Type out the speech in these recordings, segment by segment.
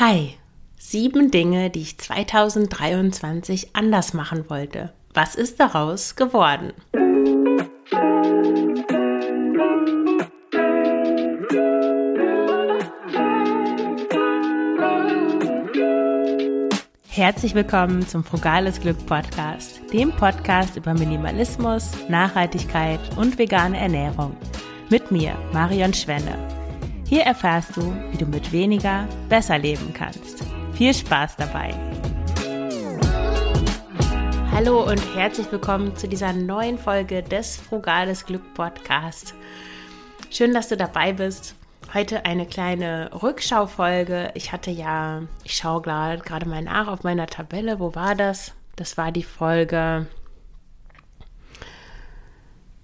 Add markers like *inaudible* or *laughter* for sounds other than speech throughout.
Hi, sieben Dinge, die ich 2023 anders machen wollte. Was ist daraus geworden? Herzlich willkommen zum Frugales Glück Podcast, dem Podcast über Minimalismus, Nachhaltigkeit und vegane Ernährung. Mit mir, Marion Schwenne. Hier erfährst du, wie du mit weniger besser leben kannst. Viel Spaß dabei! Hallo und herzlich willkommen zu dieser neuen Folge des Frugales Glück Podcast. Schön, dass du dabei bist. Heute eine kleine Rückschaufolge. Ich hatte ja, ich schaue gerade mal nach auf meiner Tabelle. Wo war das? Das war die Folge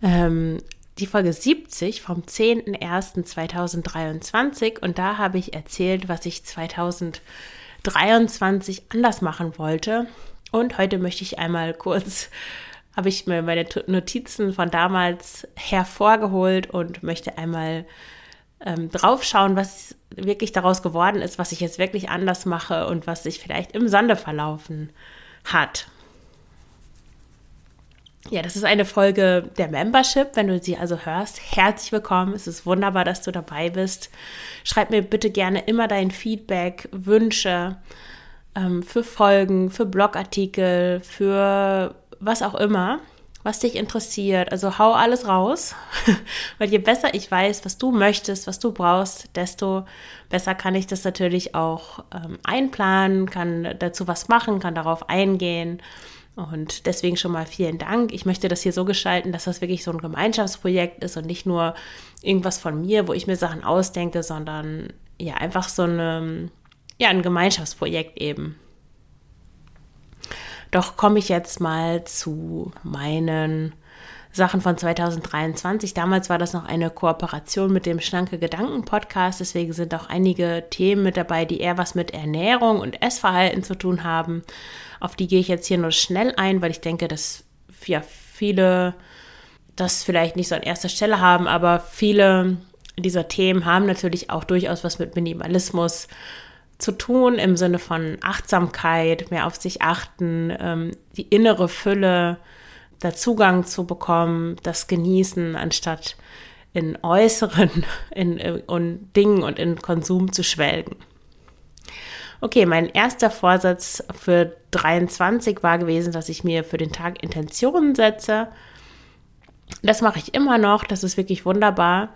ähm, die Folge 70 vom 10.01.2023 und da habe ich erzählt, was ich 2023 anders machen wollte. Und heute möchte ich einmal kurz, *laughs* habe ich mir meine Notizen von damals hervorgeholt und möchte einmal ähm, draufschauen, was wirklich daraus geworden ist, was ich jetzt wirklich anders mache und was sich vielleicht im Sande verlaufen hat. Ja, das ist eine Folge der Membership. Wenn du sie also hörst, herzlich willkommen. Es ist wunderbar, dass du dabei bist. Schreib mir bitte gerne immer dein Feedback, Wünsche ähm, für Folgen, für Blogartikel, für was auch immer, was dich interessiert. Also hau alles raus, *laughs* weil je besser ich weiß, was du möchtest, was du brauchst, desto besser kann ich das natürlich auch ähm, einplanen, kann dazu was machen, kann darauf eingehen und deswegen schon mal vielen Dank. Ich möchte das hier so gestalten, dass das wirklich so ein Gemeinschaftsprojekt ist und nicht nur irgendwas von mir, wo ich mir Sachen ausdenke, sondern ja, einfach so eine, ja, ein Gemeinschaftsprojekt eben. Doch komme ich jetzt mal zu meinen Sachen von 2023. Damals war das noch eine Kooperation mit dem Schlanke Gedanken Podcast. Deswegen sind auch einige Themen mit dabei, die eher was mit Ernährung und Essverhalten zu tun haben. Auf die gehe ich jetzt hier nur schnell ein, weil ich denke, dass ja, viele das vielleicht nicht so an erster Stelle haben, aber viele dieser Themen haben natürlich auch durchaus was mit Minimalismus zu tun, im Sinne von Achtsamkeit, mehr auf sich achten, ähm, die innere Fülle, da Zugang zu bekommen, das Genießen, anstatt in äußeren *laughs* in, in Dingen und in Konsum zu schwelgen. Okay, mein erster Vorsatz für 23 war gewesen, dass ich mir für den Tag Intentionen setze. Das mache ich immer noch, das ist wirklich wunderbar.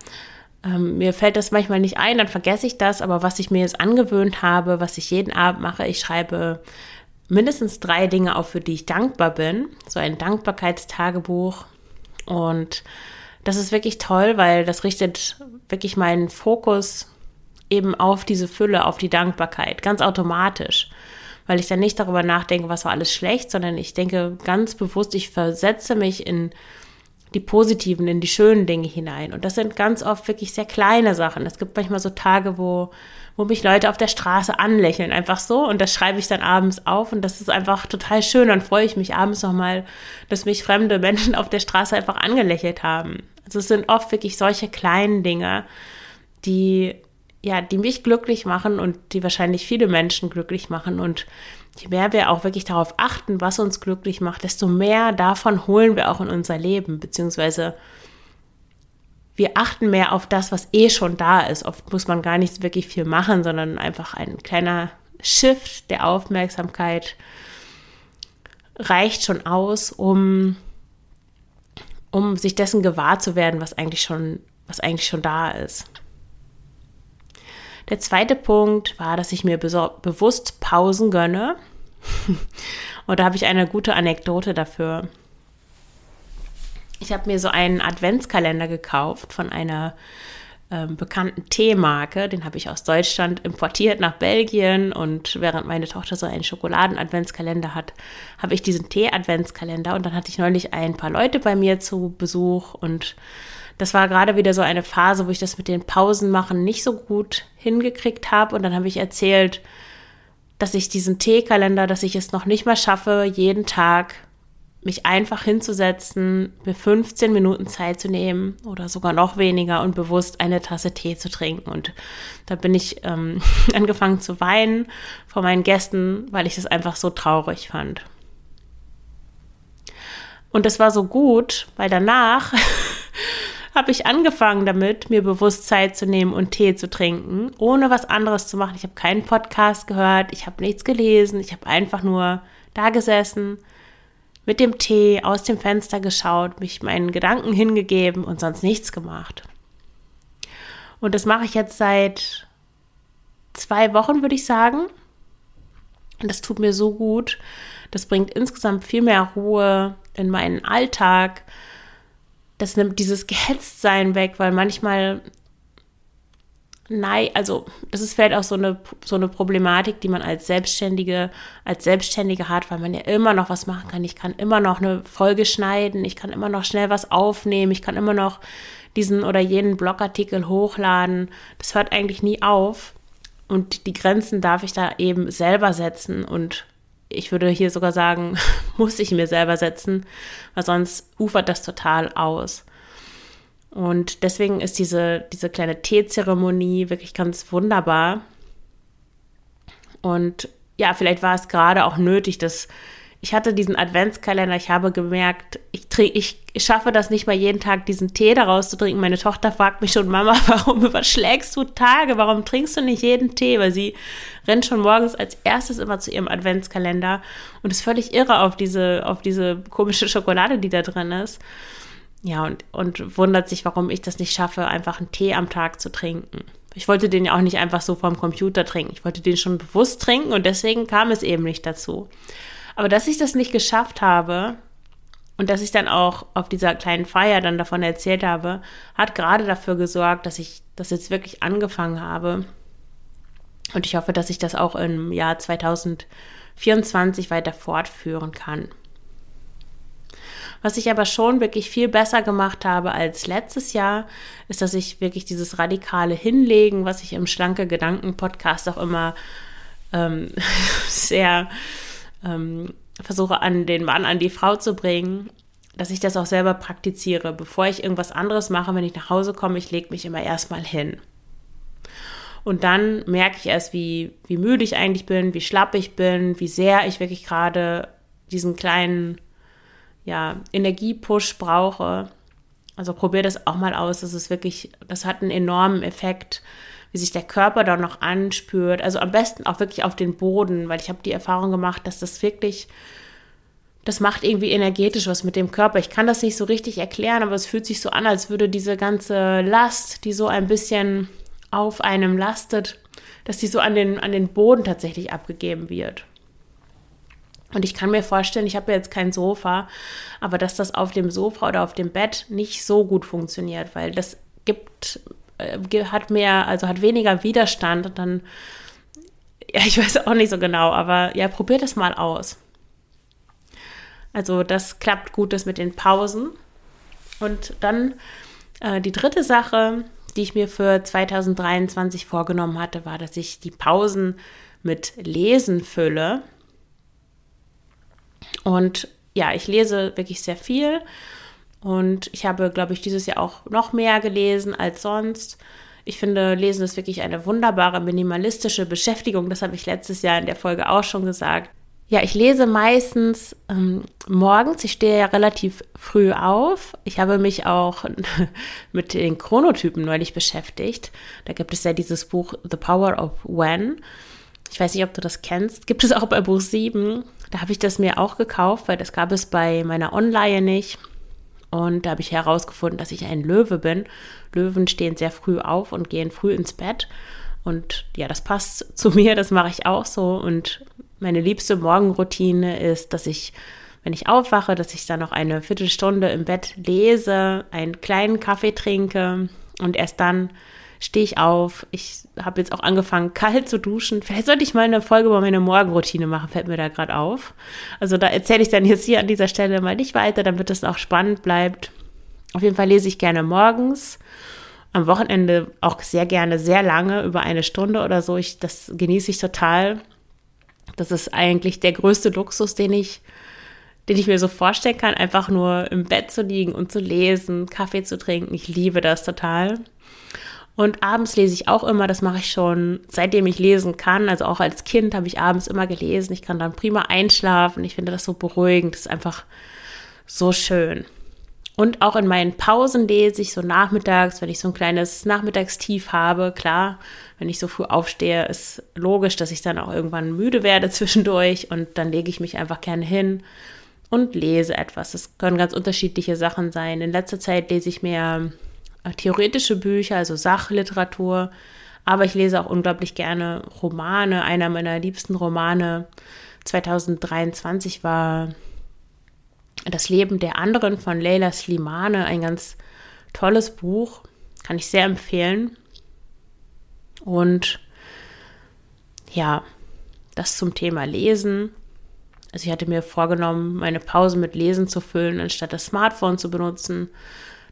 Ähm, mir fällt das manchmal nicht ein, dann vergesse ich das, aber was ich mir jetzt angewöhnt habe, was ich jeden Abend mache, ich schreibe mindestens drei Dinge auf, für die ich dankbar bin. So ein Dankbarkeitstagebuch. Und das ist wirklich toll, weil das richtet wirklich meinen Fokus eben auf diese Fülle, auf die Dankbarkeit, ganz automatisch. Weil ich dann nicht darüber nachdenke, was war alles schlecht, sondern ich denke ganz bewusst, ich versetze mich in die positiven, in die schönen Dinge hinein. Und das sind ganz oft wirklich sehr kleine Sachen. Es gibt manchmal so Tage, wo, wo mich Leute auf der Straße anlächeln, einfach so. Und das schreibe ich dann abends auf. Und das ist einfach total schön. Dann freue ich mich abends nochmal, dass mich fremde Menschen auf der Straße einfach angelächelt haben. Also es sind oft wirklich solche kleinen Dinge, die ja, die mich glücklich machen und die wahrscheinlich viele Menschen glücklich machen. Und je mehr wir auch wirklich darauf achten, was uns glücklich macht, desto mehr davon holen wir auch in unser Leben, beziehungsweise wir achten mehr auf das, was eh schon da ist. Oft muss man gar nicht wirklich viel machen, sondern einfach ein kleiner Shift der Aufmerksamkeit reicht schon aus, um, um sich dessen gewahr zu werden, was eigentlich schon, was eigentlich schon da ist. Der zweite Punkt war, dass ich mir bewusst Pausen gönne. *laughs* Und da habe ich eine gute Anekdote dafür. Ich habe mir so einen Adventskalender gekauft von einer ähm, bekannten Teemarke. Den habe ich aus Deutschland importiert nach Belgien. Und während meine Tochter so einen Schokoladen-Adventskalender hat, habe ich diesen Tee-Adventskalender. Und dann hatte ich neulich ein paar Leute bei mir zu Besuch und das war gerade wieder so eine Phase, wo ich das mit den Pausen machen nicht so gut hingekriegt habe. Und dann habe ich erzählt, dass ich diesen Teekalender, dass ich es noch nicht mal schaffe, jeden Tag mich einfach hinzusetzen, mir 15 Minuten Zeit zu nehmen oder sogar noch weniger und bewusst eine Tasse Tee zu trinken. Und da bin ich ähm, *laughs* angefangen zu weinen vor meinen Gästen, weil ich das einfach so traurig fand. Und das war so gut, weil danach *laughs* habe ich angefangen damit, mir bewusst Zeit zu nehmen und Tee zu trinken, ohne was anderes zu machen. Ich habe keinen Podcast gehört, ich habe nichts gelesen, ich habe einfach nur da gesessen, mit dem Tee aus dem Fenster geschaut, mich meinen Gedanken hingegeben und sonst nichts gemacht. Und das mache ich jetzt seit zwei Wochen, würde ich sagen. Und das tut mir so gut. Das bringt insgesamt viel mehr Ruhe in meinen Alltag das nimmt dieses *laughs* Gehetztsein weg, weil manchmal, nein, also das ist vielleicht auch so eine, so eine Problematik, die man als Selbstständige, als Selbstständige hat, weil man ja immer noch was machen kann. Ich kann immer noch eine Folge schneiden, ich kann immer noch schnell was aufnehmen, ich kann immer noch diesen oder jenen Blogartikel hochladen. Das hört eigentlich nie auf. Und die Grenzen darf ich da eben selber setzen und ich würde hier sogar sagen, *laughs* muss ich mir selber setzen, weil sonst ufert das total aus. Und deswegen ist diese, diese kleine Teezeremonie wirklich ganz wunderbar. Und ja, vielleicht war es gerade auch nötig, dass ich hatte diesen Adventskalender, ich habe gemerkt, ich, ich, ich schaffe das nicht mal jeden Tag, diesen Tee daraus zu trinken. Meine Tochter fragt mich schon, Mama, *laughs* warum überschlägst du Tage? Warum trinkst du nicht jeden Tee? Weil sie rennt schon morgens als erstes immer zu ihrem Adventskalender und ist völlig irre auf diese, auf diese komische Schokolade, die da drin ist. Ja, und, und wundert sich, warum ich das nicht schaffe, einfach einen Tee am Tag zu trinken. Ich wollte den ja auch nicht einfach so vom Computer trinken. Ich wollte den schon bewusst trinken und deswegen kam es eben nicht dazu. Aber dass ich das nicht geschafft habe und dass ich dann auch auf dieser kleinen Feier dann davon erzählt habe, hat gerade dafür gesorgt, dass ich das jetzt wirklich angefangen habe. Und ich hoffe, dass ich das auch im Jahr 2024 weiter fortführen kann. Was ich aber schon wirklich viel besser gemacht habe als letztes Jahr, ist, dass ich wirklich dieses radikale Hinlegen, was ich im Schlanke Gedanken Podcast auch immer ähm, *laughs* sehr ähm, versuche an den Mann, an die Frau zu bringen, dass ich das auch selber praktiziere. Bevor ich irgendwas anderes mache, wenn ich nach Hause komme, ich lege mich immer erstmal hin. Und dann merke ich erst, wie, wie müde ich eigentlich bin, wie schlapp ich bin, wie sehr ich wirklich gerade diesen kleinen ja, Energiepush brauche. Also probier das auch mal aus. Das ist wirklich, das hat einen enormen Effekt wie sich der Körper da noch anspürt. Also am besten auch wirklich auf den Boden, weil ich habe die Erfahrung gemacht, dass das wirklich, das macht irgendwie energetisch was mit dem Körper. Ich kann das nicht so richtig erklären, aber es fühlt sich so an, als würde diese ganze Last, die so ein bisschen auf einem lastet, dass die so an den, an den Boden tatsächlich abgegeben wird. Und ich kann mir vorstellen, ich habe jetzt kein Sofa, aber dass das auf dem Sofa oder auf dem Bett nicht so gut funktioniert, weil das gibt äh, hat mehr, also hat weniger Widerstand und dann, ja, ich weiß auch nicht so genau, aber ja, probiert es mal aus. Also das klappt gut, das mit den Pausen. Und dann äh, die dritte Sache, die ich mir für 2023 vorgenommen hatte, war, dass ich die Pausen mit Lesen fülle. Und ja, ich lese wirklich sehr viel und ich habe, glaube ich, dieses Jahr auch noch mehr gelesen als sonst. Ich finde, Lesen ist wirklich eine wunderbare minimalistische Beschäftigung. Das habe ich letztes Jahr in der Folge auch schon gesagt. Ja, ich lese meistens ähm, morgens. Ich stehe ja relativ früh auf. Ich habe mich auch *laughs* mit den Chronotypen neulich beschäftigt. Da gibt es ja dieses Buch The Power of When. Ich weiß nicht, ob du das kennst. Gibt es auch bei Buch 7. Da habe ich das mir auch gekauft, weil das gab es bei meiner Online nicht. Und da habe ich herausgefunden, dass ich ein Löwe bin. Löwen stehen sehr früh auf und gehen früh ins Bett. Und ja, das passt *laughs* zu mir, das mache ich auch so. Und meine liebste Morgenroutine ist, dass ich, wenn ich aufwache, dass ich dann noch eine Viertelstunde im Bett lese, einen kleinen Kaffee trinke und erst dann stehe ich auf. Ich habe jetzt auch angefangen, kalt zu duschen. Vielleicht sollte ich mal eine Folge über meine Morgenroutine machen, fällt mir da gerade auf. Also da erzähle ich dann jetzt hier an dieser Stelle mal nicht weiter, damit es auch spannend bleibt. Auf jeden Fall lese ich gerne morgens. Am Wochenende auch sehr gerne, sehr lange, über eine Stunde oder so. Ich, das genieße ich total. Das ist eigentlich der größte Luxus, den ich den ich mir so vorstellen kann, einfach nur im Bett zu liegen und zu lesen, Kaffee zu trinken. Ich liebe das total. Und abends lese ich auch immer, das mache ich schon seitdem ich lesen kann. Also auch als Kind habe ich abends immer gelesen. Ich kann dann prima einschlafen. Ich finde das so beruhigend. Das ist einfach so schön. Und auch in meinen Pausen lese ich so nachmittags, wenn ich so ein kleines Nachmittagstief habe. Klar, wenn ich so früh aufstehe, ist logisch, dass ich dann auch irgendwann müde werde *laughs* zwischendurch. Und dann lege ich mich einfach gerne hin und lese etwas. Das können ganz unterschiedliche Sachen sein. In letzter Zeit lese ich mehr theoretische Bücher, also Sachliteratur. Aber ich lese auch unglaublich gerne Romane. Einer meiner liebsten Romane 2023 war Das Leben der anderen von Leila Slimane. Ein ganz tolles Buch. Kann ich sehr empfehlen. Und ja, das zum Thema Lesen. Also ich hatte mir vorgenommen, meine Pause mit Lesen zu füllen, anstatt das Smartphone zu benutzen.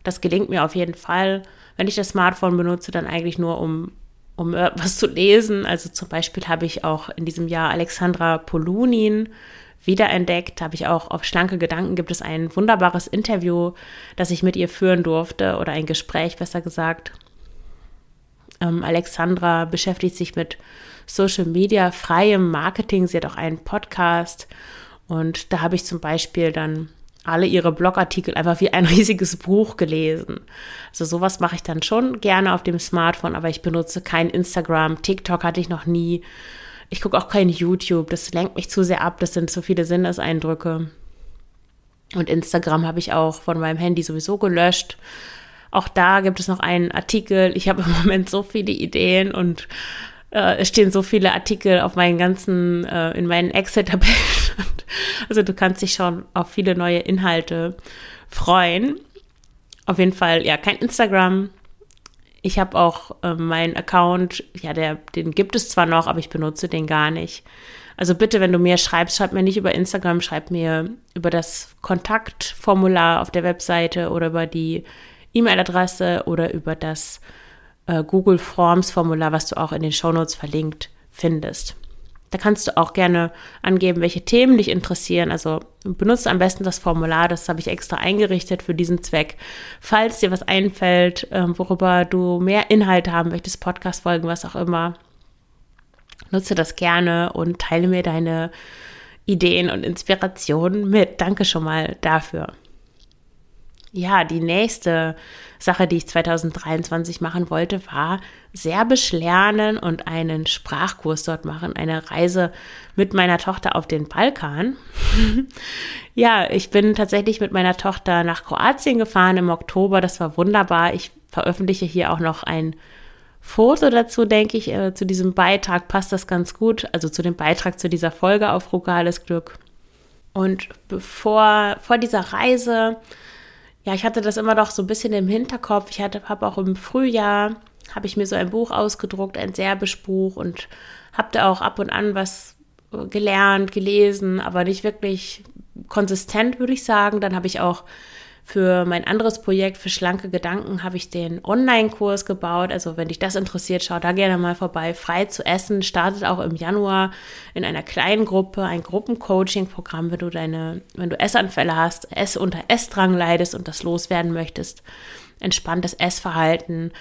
Das gelingt mir auf jeden Fall. Wenn ich das Smartphone benutze, dann eigentlich nur, um, um was zu lesen. Also zum Beispiel habe ich auch in diesem Jahr Alexandra Polunin wiederentdeckt. Habe ich auch auf Schlanke Gedanken gibt es ein wunderbares Interview, das ich mit ihr führen durfte oder ein Gespräch, besser gesagt. Ähm, Alexandra beschäftigt sich mit Social Media, freiem Marketing. Sie hat auch einen Podcast und da habe ich zum Beispiel dann alle ihre Blogartikel einfach wie ein *laughs* riesiges Buch gelesen. Also sowas mache ich dann schon gerne auf dem Smartphone, aber ich benutze kein Instagram, TikTok hatte ich noch nie. Ich gucke auch kein YouTube, das lenkt mich zu sehr ab, das sind zu viele Sinneseindrücke. Und Instagram habe ich auch von meinem Handy sowieso gelöscht. Auch da gibt es noch einen Artikel. Ich habe im *laughs* Moment so viele Ideen und äh, es stehen so viele Artikel auf meinen ganzen, äh, in meinen Excel-Tabellen. *laughs* also du kannst dich schon auf viele neue Inhalte freuen. Auf jeden Fall, ja, kein Instagram. Ich habe auch äh, meinen Account, ja, der, den gibt es zwar noch, aber ich benutze den gar nicht. Also bitte, wenn du mir schreibst, schreib mir nicht über Instagram, schreib mir über das Kontaktformular auf der Webseite oder über die E-Mail-Adresse oder über das äh, Google Forms Formular, was du auch in den Shownotes verlinkt findest. Da kannst du auch gerne angeben, welche Themen dich interessieren. Also benutze am besten das Formular, das habe ich extra eingerichtet für diesen Zweck. Falls dir was einfällt, äh, worüber du mehr Inhalt haben möchtest, Podcast-Folgen, was auch immer, nutze das gerne und teile mir deine Ideen und Inspirationen mit. Danke schon mal dafür. Ja, die nächste Sache, die ich 2023 machen wollte, war Serbisch lernen und einen Sprachkurs dort machen, eine Reise mit meiner Tochter auf den Balkan. *laughs* ja, ich bin tatsächlich mit meiner Tochter nach Kroatien gefahren im Oktober. Das war wunderbar. Ich veröffentliche hier auch noch ein Foto dazu, denke ich, äh, zu diesem Beitrag passt das ganz gut. Also zu dem Beitrag zu dieser Folge auf Frugales Glück. Und bevor, vor dieser Reise ja, ich hatte das immer doch so ein bisschen im Hinterkopf. Ich hatte, habe auch im Frühjahr, habe ich mir so ein Buch ausgedruckt, ein Serbisch-Buch und habe da auch ab und an was äh, gelernt, gelesen, aber nicht wirklich konsistent, würde ich sagen. Dann habe ich auch für mein anderes Projekt, für schlanke Gedanken, habe ich den Online-Kurs gebaut. Also wenn dich das interessiert, schau da gerne mal vorbei. Frei zu essen startet auch im Januar in einer kleinen Gruppe, ein Gruppencoaching-Programm, wenn du deine, wenn du Essanfälle hast, Ess unter Essdrang leidest und das loswerden möchtest, entspanntes Essverhalten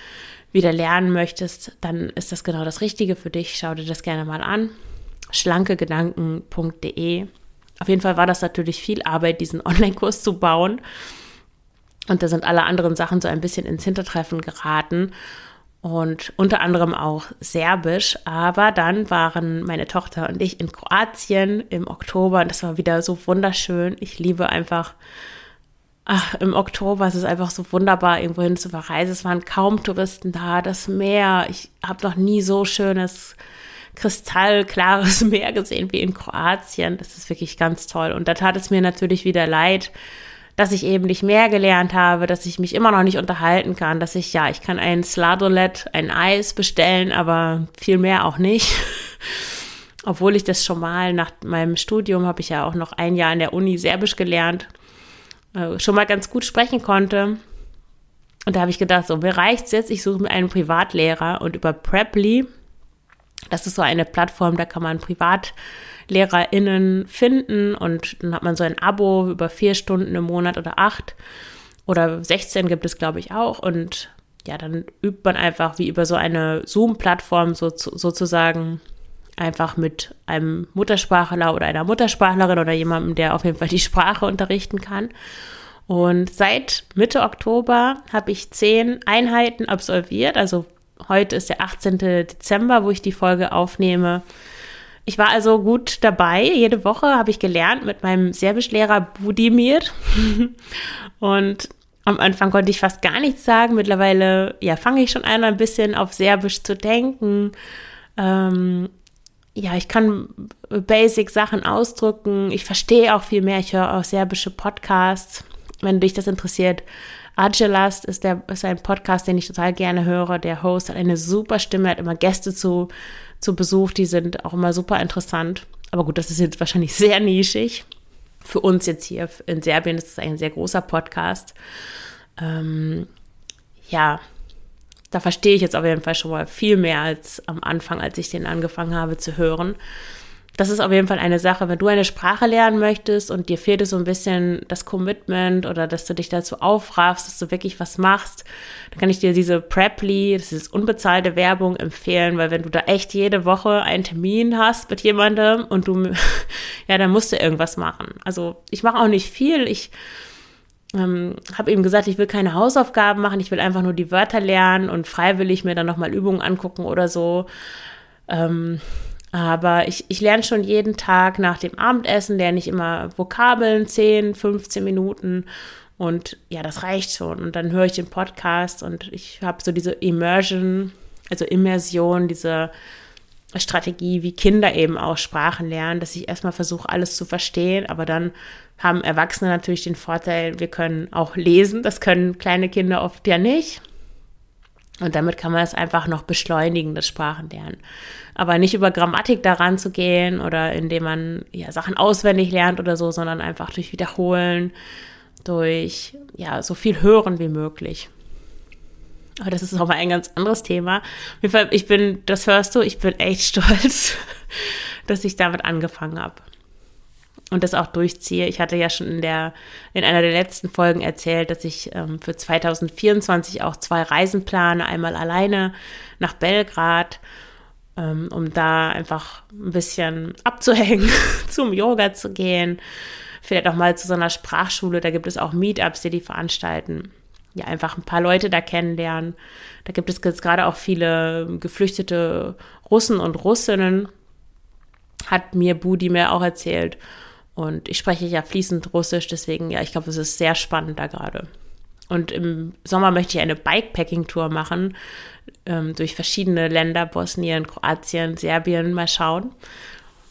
wieder lernen möchtest, dann ist das genau das Richtige für dich. Schau dir das gerne mal an. schlankegedanken.de auf jeden Fall war das natürlich viel Arbeit, diesen *laughs* Online-Kurs zu bauen. Und da sind alle anderen Sachen so ein bisschen ins Hintertreffen geraten und unter anderem auch Serbisch. Aber dann waren meine Tochter und ich in Kroatien im Oktober und das war wieder so wunderschön. Ich liebe einfach, ach, im Oktober ist es einfach so wunderbar, irgendwo hin zu verreisen. Es waren kaum Touristen da, das Meer. Ich habe noch nie so schönes, kristallklares *laughs* Meer gesehen wie in Kroatien. Das ist wirklich ganz toll. Und da tat es mir natürlich wieder leid, dass ich eben nicht mehr gelernt habe, dass ich mich immer noch nicht unterhalten kann, dass ich, ja, ich kann ein Sladolet, ein Eis bestellen, aber viel mehr auch nicht. *laughs* Obwohl ich das schon mal nach meinem Studium, habe ich ja auch noch ein Jahr in der Uni Serbisch gelernt, äh, schon mal ganz gut sprechen konnte. Und da habe ich gedacht, so, mir reicht's jetzt, ich suche mir einen Privatlehrer und über Preply, Das ist so eine Plattform, da kann man PrivatlehrerInnen finden und dann hat man so ein Abo über vier Stunden im Monat oder acht oder 16 gibt es, glaube ich, auch. Und ja, dann übt man einfach wie über so eine Zoom-Plattform so, sozusagen einfach mit einem Muttersprachler oder einer Muttersprachlerin oder jemandem, der auf jeden Fall die Sprache unterrichten kann. Und seit Mitte Oktober habe ich zehn Einheiten absolviert. Also heute ist der 18. Dezember, wo ich die Folge aufnehme. Ich war also gut dabei. Jede Woche habe ich gelernt mit meinem Serbischlehrer Budimir. *laughs* Und am Anfang konnte ich fast gar nichts sagen. Mittlerweile ja, fange ich schon an, ein bisschen auf Serbisch zu denken. Ähm, ja, ich kann basic Sachen ausdrücken. Ich verstehe auch viel mehr. Ich höre auch serbische Podcasts. Wenn dich das interessiert, Agelast ist, der, ist ein Podcast, den ich total gerne höre. Der Host hat eine super Stimme, hat immer Gäste zu, zu Besuch, die sind auch immer super interessant. Aber gut, das ist jetzt wahrscheinlich *laughs* sehr nischig. Für uns jetzt hier in Serbien ist es ein sehr großer Podcast. Ähm, ja, da verstehe ich jetzt auf jeden Fall schon mal viel mehr als am Anfang, als ich den angefangen habe zu hören. Das ist auf jeden Fall eine Sache, wenn du eine Sprache lernen möchtest und dir fehlt es so ein bisschen das Commitment oder dass du dich dazu aufraffst, dass du wirklich was machst, dann kann ich dir diese Preply, das ist unbezahlte Werbung, empfehlen, weil wenn du da echt jede Woche einen Termin hast mit jemandem und du, *laughs* ja, dann musst du irgendwas machen. Also ich mache auch nicht viel, ich ähm, habe ihm gesagt, ich will keine Hausaufgaben machen, ich will einfach nur die Wörter lernen und freiwillig mir dann nochmal Übungen angucken oder so. Ähm, aber ich, ich lerne schon jeden Tag nach dem Abendessen, lerne ich immer Vokabeln, 10, 15 Minuten. Und ja, das reicht schon. Und dann höre ich den Podcast und ich habe so diese Immersion, also Immersion, diese Strategie, wie Kinder eben auch Sprachen lernen, dass ich erstmal versuche, alles zu verstehen, aber dann haben Erwachsene natürlich den Vorteil, wir können auch lesen. Das können kleine Kinder oft ja nicht. Und damit kann man es einfach noch beschleunigen, das Sprachenlernen. Aber nicht über Grammatik daran zu gehen oder indem man ja Sachen auswendig lernt oder so, sondern einfach durch Wiederholen, durch ja so viel Hören wie möglich. Aber das ist nochmal ein ganz anderes Thema. Ich bin, das hörst du, ich bin echt *laughs* stolz, dass ich damit angefangen habe und das auch durchziehe. Ich hatte ja schon in der in einer der letzten Folgen erzählt, dass ich ähm, für 2024 auch zwei Reisen plane, einmal alleine nach Belgrad, ähm, um da einfach ein bisschen abzuhängen, *laughs* zum Yoga zu gehen, vielleicht auch mal zu so einer Sprachschule. Da gibt es auch Meetups, die die veranstalten. Ja, einfach ein paar Leute da kennenlernen. Da gibt es jetzt gerade auch viele geflüchtete Russen und Russinnen, hat mir Budi mir auch erzählt. Und ich spreche ja fließend Russisch, deswegen, ja, ich glaube, es ist sehr spannend da gerade. Und im Sommer möchte ich eine Bikepacking-Tour machen ähm, durch verschiedene Länder, Bosnien, Kroatien, Serbien, mal schauen,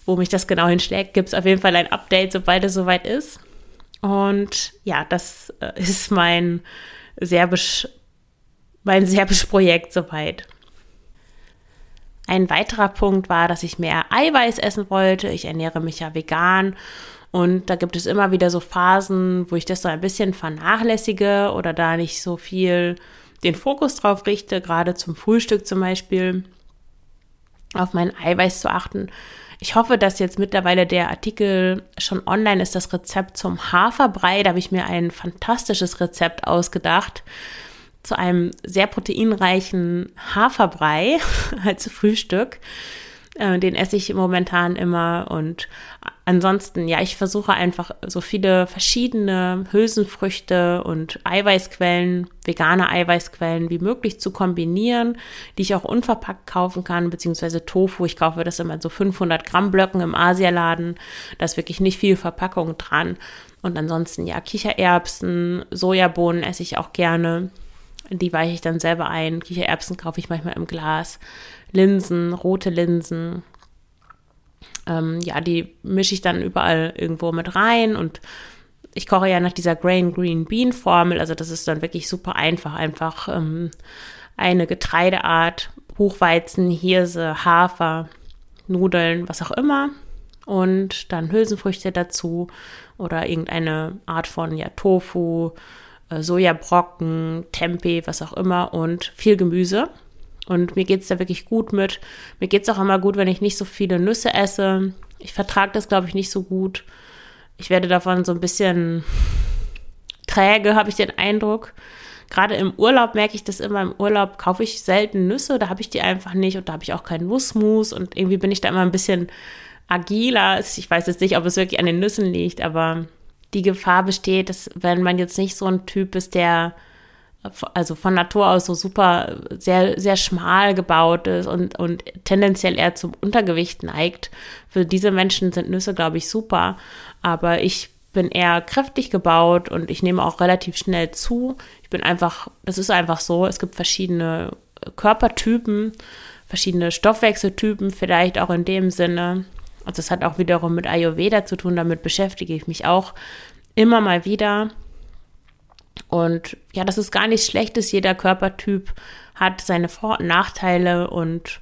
wo mich das genau hinschlägt. Gibt es auf jeden Fall ein Update, sobald es soweit ist. Und ja, das äh, *laughs* ist mein Serbisch, mein Serbisch-Projekt soweit. Ein weiterer Punkt war, dass ich mehr Eiweiß essen wollte. Ich ernähre mich ja vegan und da gibt es immer wieder so Phasen, wo ich das so ein bisschen vernachlässige oder da nicht so viel den Fokus drauf richte, gerade zum Frühstück zum Beispiel, auf mein Eiweiß zu achten. Ich hoffe, dass jetzt mittlerweile der Artikel schon online ist, das Rezept zum Haferbrei. Da habe ich mir ein fantastisches Rezept ausgedacht zu einem sehr proteinreichen Haferbrei *laughs* als Frühstück. Äh, den esse ich momentan immer und ansonsten, ja, ich versuche einfach so viele verschiedene Hülsenfrüchte und Eiweißquellen, vegane Eiweißquellen wie möglich zu kombinieren, die ich auch unverpackt kaufen kann, beziehungsweise Tofu. Ich kaufe das immer in so 500 Gramm Blöcken im Asialaden. Da ist wirklich nicht viel Verpackung dran. Und ansonsten, ja, Kichererbsen, Sojabohnen esse ich auch gerne. Die weiche ich dann selber ein. Kichererbsen kaufe ich manchmal im Glas. Linsen, rote Linsen. Ähm, ja, die mische ich dann überall irgendwo mit rein und ich koche ja nach dieser Grain Green Bean Formel. Also das ist dann wirklich super einfach. Einfach ähm, eine Getreideart, Buchweizen, Hirse, Hafer, Nudeln, was auch immer. Und dann Hülsenfrüchte dazu oder irgendeine Art von ja, Tofu, Sojabrocken, Tempeh, was auch immer und viel Gemüse. Und mir geht es da wirklich gut mit. Mir geht es auch immer gut, wenn ich nicht so viele Nüsse esse. Ich vertrage das, glaube ich, nicht so gut. Ich werde davon so ein bisschen träge, habe ich den Eindruck. Gerade im Urlaub merke ich das immer. Im Urlaub kaufe ich selten Nüsse, da habe ich die einfach nicht und da habe ich auch keinen Nussmus und irgendwie bin ich da immer ein bisschen agiler. Ich weiß jetzt nicht, ob es wirklich an den Nüssen liegt, aber die Gefahr besteht, dass wenn man jetzt nicht so ein Typ ist, der also von Natur aus so super sehr sehr schmal gebaut ist und und tendenziell eher zum Untergewicht neigt. Für diese Menschen sind Nüsse glaube ich super, aber ich bin eher kräftig gebaut und ich nehme auch relativ schnell zu. Ich bin einfach, das ist einfach so, es gibt verschiedene Körpertypen, verschiedene Stoffwechseltypen vielleicht auch in dem Sinne. Also das hat auch wiederum mit Ayurveda zu tun, damit beschäftige ich mich auch immer mal wieder. Und ja, das ist gar nichts Schlechtes. Jeder Körpertyp hat seine Vor- und Nachteile und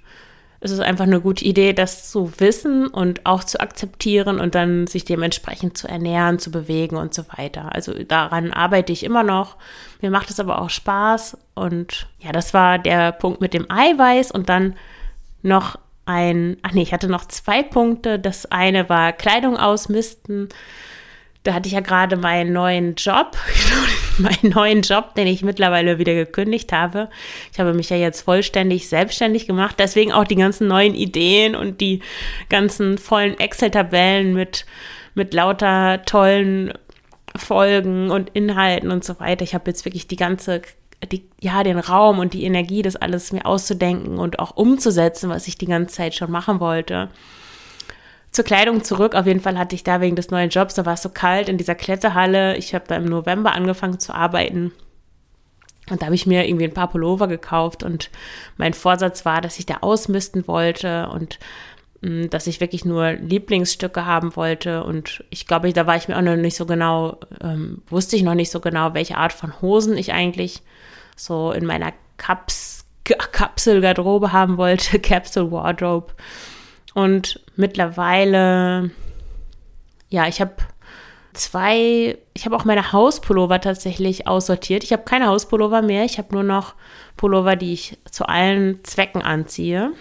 es ist einfach eine gute Idee, das zu wissen und auch zu akzeptieren und dann sich dementsprechend zu ernähren, zu bewegen und so weiter. Also daran arbeite ich immer noch. Mir macht es aber auch Spaß und ja, das war der Punkt mit dem Eiweiß und dann noch ein, ach nee, ich hatte noch zwei Punkte. Das eine war Kleidung ausmisten. Da hatte ich ja gerade meinen neuen Job, *laughs* meinen neuen Job, den ich mittlerweile wieder gekündigt habe. Ich habe mich ja jetzt vollständig selbstständig gemacht, deswegen auch die ganzen neuen Ideen und die ganzen vollen Excel-Tabellen mit, mit lauter tollen Folgen und Inhalten und so weiter. Ich habe jetzt wirklich die ganze die, ja, den Raum und die Energie, das alles mir auszudenken und auch umzusetzen, was ich die ganze Zeit schon machen wollte. Zur Kleidung zurück. Auf jeden Fall hatte ich da wegen des neuen Jobs, da war es so kalt in dieser Kletterhalle. Ich habe da im November angefangen zu arbeiten. Und da habe ich mir irgendwie ein paar Pullover gekauft und mein Vorsatz war, dass ich da ausmisten wollte und dass ich wirklich nur Lieblingsstücke haben wollte. Und ich glaube, da war ich mir auch noch nicht so genau, ähm, wusste ich noch nicht so genau, welche Art von Hosen ich eigentlich so in meiner Kaps Kapselgarderobe haben wollte, *laughs* Capsule Wardrobe. Und mittlerweile, ja, ich habe zwei, ich habe auch meine Hauspullover tatsächlich aussortiert. Ich habe keine Hauspullover mehr, ich habe nur noch Pullover, die ich zu allen Zwecken anziehe.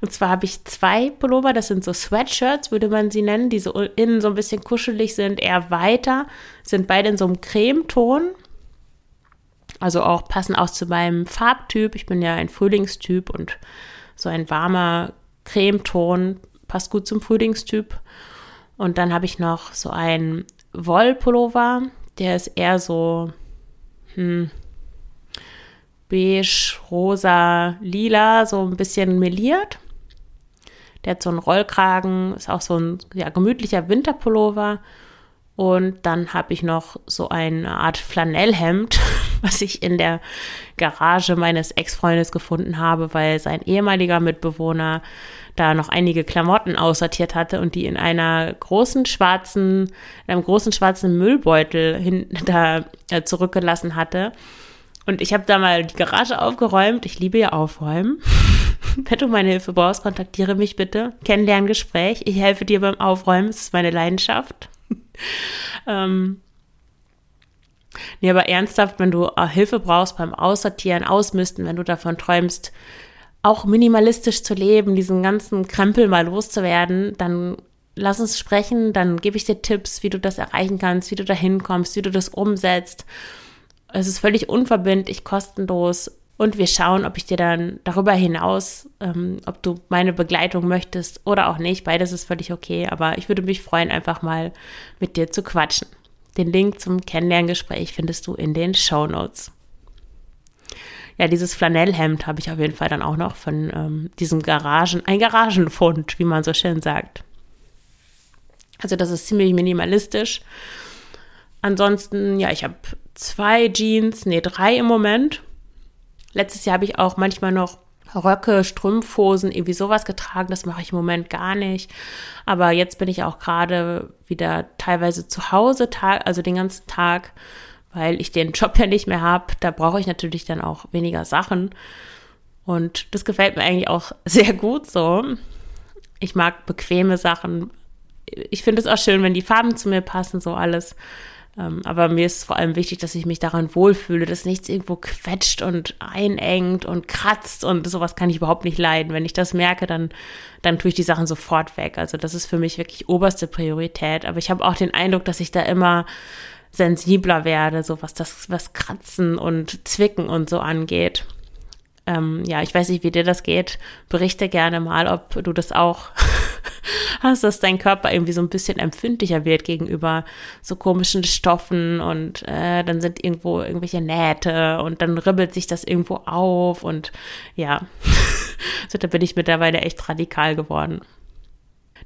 Und zwar habe ich zwei Pullover, das sind so Sweatshirts, würde man sie nennen, die so innen so ein bisschen kuschelig sind, eher weiter, sind beide in so einem Cremeton. Also auch passen auch zu meinem Farbtyp. Ich bin ja ein Frühlingstyp und so ein warmer Cremeton passt gut zum Frühlingstyp. Und dann habe ich noch so einen Wollpullover, der ist eher so hm, beige, rosa, lila, so ein bisschen meliert. Der hat so einen Rollkragen, ist auch so ein ja, gemütlicher Winterpullover. Und dann habe ich noch so eine Art Flanellhemd, *laughs* was ich in der Garage meines Ex-Freundes gefunden habe, weil sein ehemaliger Mitbewohner da noch einige Klamotten aussortiert hatte und die in einer großen schwarzen, in einem großen schwarzen Müllbeutel hin, *laughs* da äh, zurückgelassen hatte. Und ich habe da mal die Garage aufgeräumt. Ich liebe ja aufräumen. *laughs* Wenn du meine Hilfe brauchst, kontaktiere mich bitte. Kennenlerngespräch. Ich helfe dir beim Aufräumen. Es ist meine Leidenschaft. *laughs* ähm, nee, aber ernsthaft, wenn du äh, Hilfe brauchst beim Aussortieren, Ausmisten, wenn du davon träumst, auch minimalistisch zu leben, diesen ganzen Krempel mal loszuwerden, dann lass uns sprechen, dann gebe ich dir Tipps, wie du das erreichen kannst, wie du da hinkommst, wie du das umsetzt. Es ist völlig unverbindlich, kostenlos und wir schauen, ob ich dir dann darüber hinaus, ähm, ob du meine Begleitung möchtest oder auch nicht. Beides ist völlig okay, aber ich würde mich freuen, einfach mal mit dir zu quatschen. Den Link zum Kennenlerngespräch findest du in den Show Notes. Ja, dieses Flanellhemd habe ich auf jeden Fall dann auch noch von ähm, diesem Garagen, ein Garagenfund, wie man so schön sagt. Also das ist ziemlich minimalistisch. Ansonsten, ja, ich habe zwei Jeans, nee, drei im Moment. Letztes Jahr habe ich auch manchmal noch Röcke, Strumpfhosen, irgendwie sowas getragen. Das mache ich im Moment gar nicht. Aber jetzt bin ich auch gerade wieder teilweise zu Hause, also den ganzen Tag weil ich den Job *laughs* ja nicht mehr habe. Da brauche ich natürlich dann auch weniger Sachen. Und das gefällt mir eigentlich auch *laughs* sehr gut so. Ich mag bequeme Sachen. Ich finde es auch schön, wenn die Farben zu mir passen, so alles. Ähm, aber mir ist vor allem wichtig, dass ich mich daran wohlfühle, dass nichts irgendwo quetscht und einengt und kratzt und sowas kann ich überhaupt nicht leiden. Wenn ich das merke, dann, dann tue ich die Sachen sofort weg. Also das ist für mich wirklich oberste Priorität. Aber ich habe auch den Eindruck, dass ich da immer sensibler werde, so was das, was Kratzen und Zwicken und so angeht. Ähm, ja, ich weiß nicht, wie dir das geht. Berichte gerne mal, ob du das auch *laughs* hast, dass dein Körper irgendwie so ein bisschen empfindlicher wird gegenüber so komischen Stoffen und äh, dann sind irgendwo irgendwelche Nähte und dann ribbelt sich das irgendwo auf und ja, *laughs* so da bin ich mittlerweile echt radikal geworden.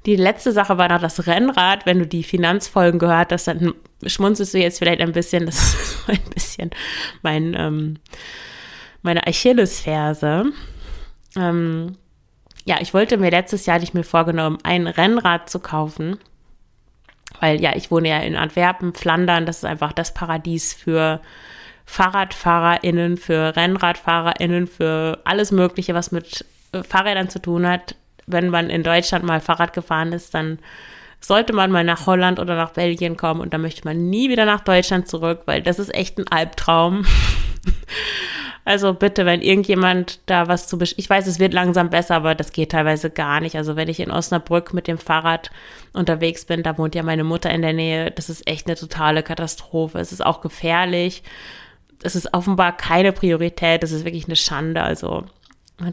Die letzte Sache war noch das Rennrad. Wenn du die Finanzfolgen gehört hast, dann schmunzelst du jetzt vielleicht ein bisschen. Das *laughs* ist ein bisschen mein, ähm, meine Achillesferse. Ähm, ja, ich wollte mir letztes Jahr, hatte ich mir vorgenommen, ein Rennrad zu kaufen. Weil ja, ich wohne ja in Antwerpen, Flandern, das ist einfach das Paradies für FahrradfahrerInnen, für RennradfahrerInnen, für alles Mögliche, was mit äh, Fahrrädern zu tun hat wenn man in Deutschland mal Fahrrad gefahren ist, dann sollte man mal nach Holland oder nach Belgien kommen und dann möchte man nie wieder nach Deutschland zurück, weil das ist echt ein Albtraum. *laughs* also bitte, wenn irgendjemand da was zu, ich weiß, es wird langsam besser, aber das geht teilweise gar nicht. Also wenn ich in Osnabrück mit dem Fahrrad unterwegs bin, da wohnt ja meine Mutter in der Nähe, das ist echt eine totale Katastrophe. Es ist auch gefährlich. Es ist offenbar keine Priorität. Das ist wirklich eine Schande. Also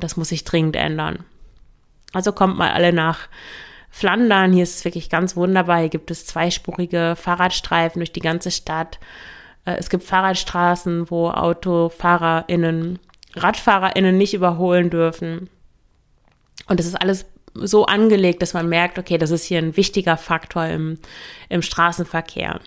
das muss sich dringend ändern. Also kommt mal alle nach Flandern. Hier ist es wirklich ganz wunderbar. Hier gibt es zweispurige Fahrradstreifen durch die ganze Stadt. Äh, es gibt Fahrradstraßen, wo AutofahrerInnen, RadfahrerInnen nicht überholen dürfen. Und es ist alles so angelegt, dass man merkt, okay, das ist hier ein wichtiger Faktor im, im Straßenverkehr.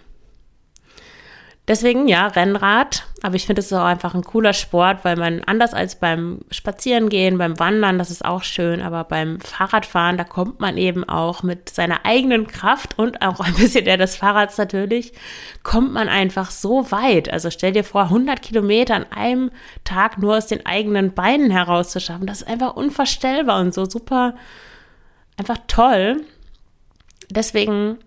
Deswegen ja, Rennrad. Aber ich finde es auch einfach ein cooler Sport, weil man anders als beim Spazierengehen, beim Wandern, das ist auch schön, aber beim Fahrradfahren, da kommt man eben auch mit seiner eigenen Kraft und auch ein bisschen der des Fahrrads natürlich, kommt man einfach so weit. Also stell dir vor, 100 Kilometer an einem Tag nur aus den eigenen Beinen herauszuschaffen. Das ist einfach unvorstellbar und so super, einfach toll. Deswegen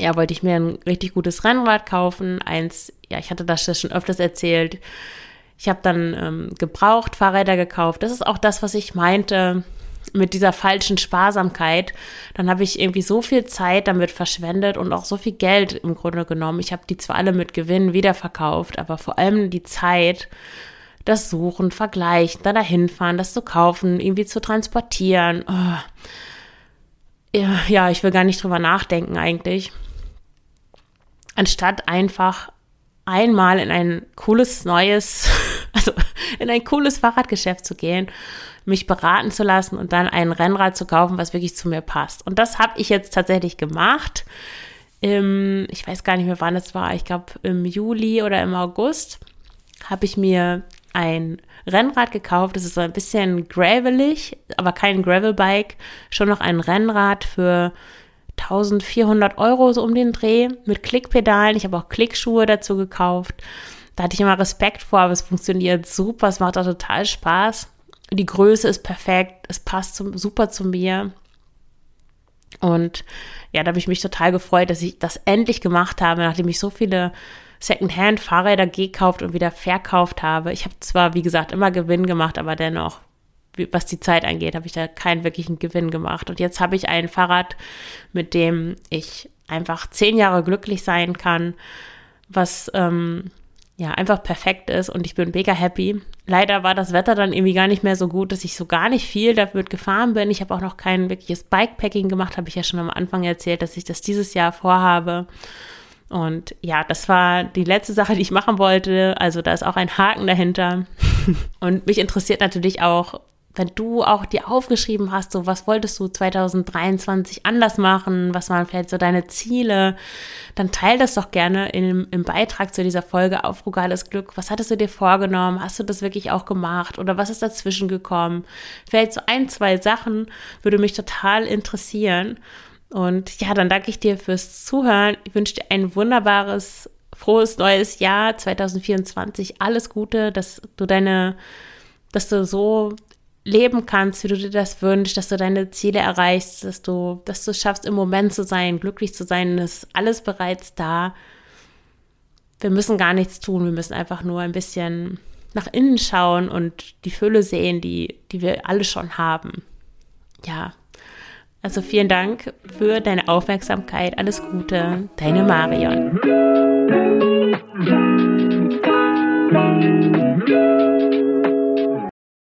ja, wollte ich mir ein richtig gutes Rennrad kaufen. Eins, ja, ich hatte das schon öfters erzählt. Ich habe dann ähm, gebraucht Fahrräder gekauft. Das ist auch das, was ich meinte mit dieser falschen Sparsamkeit. Dann habe ich irgendwie so viel Zeit damit verschwendet und auch so viel Geld im Grunde genommen. Ich habe die zwar alle mit Gewinn wiederverkauft, aber vor allem die Zeit, das Suchen, Vergleichen, dann dahin fahren, das zu kaufen, irgendwie zu transportieren. Oh ja, ja, ich will gar nicht drüber nachdenken eigentlich. Anstatt einfach einmal in ein cooles neues, *laughs* also in ein cooles Fahrradgeschäft zu gehen, mich beraten zu lassen und dann ein Rennrad zu kaufen, was wirklich zu mir passt. Und das habe ich jetzt tatsächlich gemacht. Im, ich weiß gar nicht mehr, wann es war. Ich glaube, im Juli oder im August habe ich mir ein Rennrad gekauft. Das ist ein bisschen gravelig, aber kein Gravelbike. Schon noch ein Rennrad für 1400 Euro so um den Dreh mit Klickpedalen. Ich habe auch Klickschuhe dazu gekauft. Da hatte ich immer Respekt vor, aber es funktioniert super. Es macht auch total Spaß. Die Größe ist perfekt. Es passt zum, super zu mir. Und ja, da habe ich mich total gefreut, dass ich das endlich gemacht habe, nachdem ich so viele Secondhand-Fahrräder gekauft und wieder verkauft habe. Ich habe zwar, wie gesagt, immer Gewinn gemacht, aber dennoch, was die Zeit angeht, habe ich da keinen wirklichen Gewinn gemacht. Und jetzt habe ich ein Fahrrad, mit dem ich einfach zehn Jahre glücklich sein kann, was ähm, ja einfach perfekt ist und ich bin mega happy. Leider war das Wetter dann irgendwie gar nicht mehr so gut, dass ich so gar nicht viel damit gefahren bin. Ich habe auch noch kein wirkliches Bikepacking gemacht, habe ich ja schon am Anfang erzählt, dass ich das dieses Jahr vorhabe. Und ja, das war die letzte Sache, die ich machen wollte. Also da ist auch ein Haken dahinter. *laughs* Und mich interessiert natürlich auch, wenn du auch dir aufgeschrieben hast, so was wolltest du 2023 anders machen, was waren vielleicht so deine Ziele, dann teil das doch gerne in, im Beitrag zu dieser Folge auf Frugales Glück. Was hattest du dir vorgenommen? Hast du das wirklich auch gemacht oder was ist dazwischen gekommen? Vielleicht so ein, zwei Sachen würde mich total interessieren. Und ja, dann danke ich dir fürs Zuhören. Ich wünsche dir ein wunderbares, frohes neues Jahr 2024. Alles Gute, dass du deine, dass du so leben kannst, wie du dir das wünschst, dass du deine Ziele erreichst, dass du, dass du es schaffst, im Moment zu sein, glücklich zu sein. Ist alles bereits da. wir müssen gar nichts tun, wir müssen einfach nur ein bisschen nach innen schauen und die Fülle sehen, die, die wir alle schon haben. Ja, also vielen Dank für deine Aufmerksamkeit. Alles Gute, deine Marion.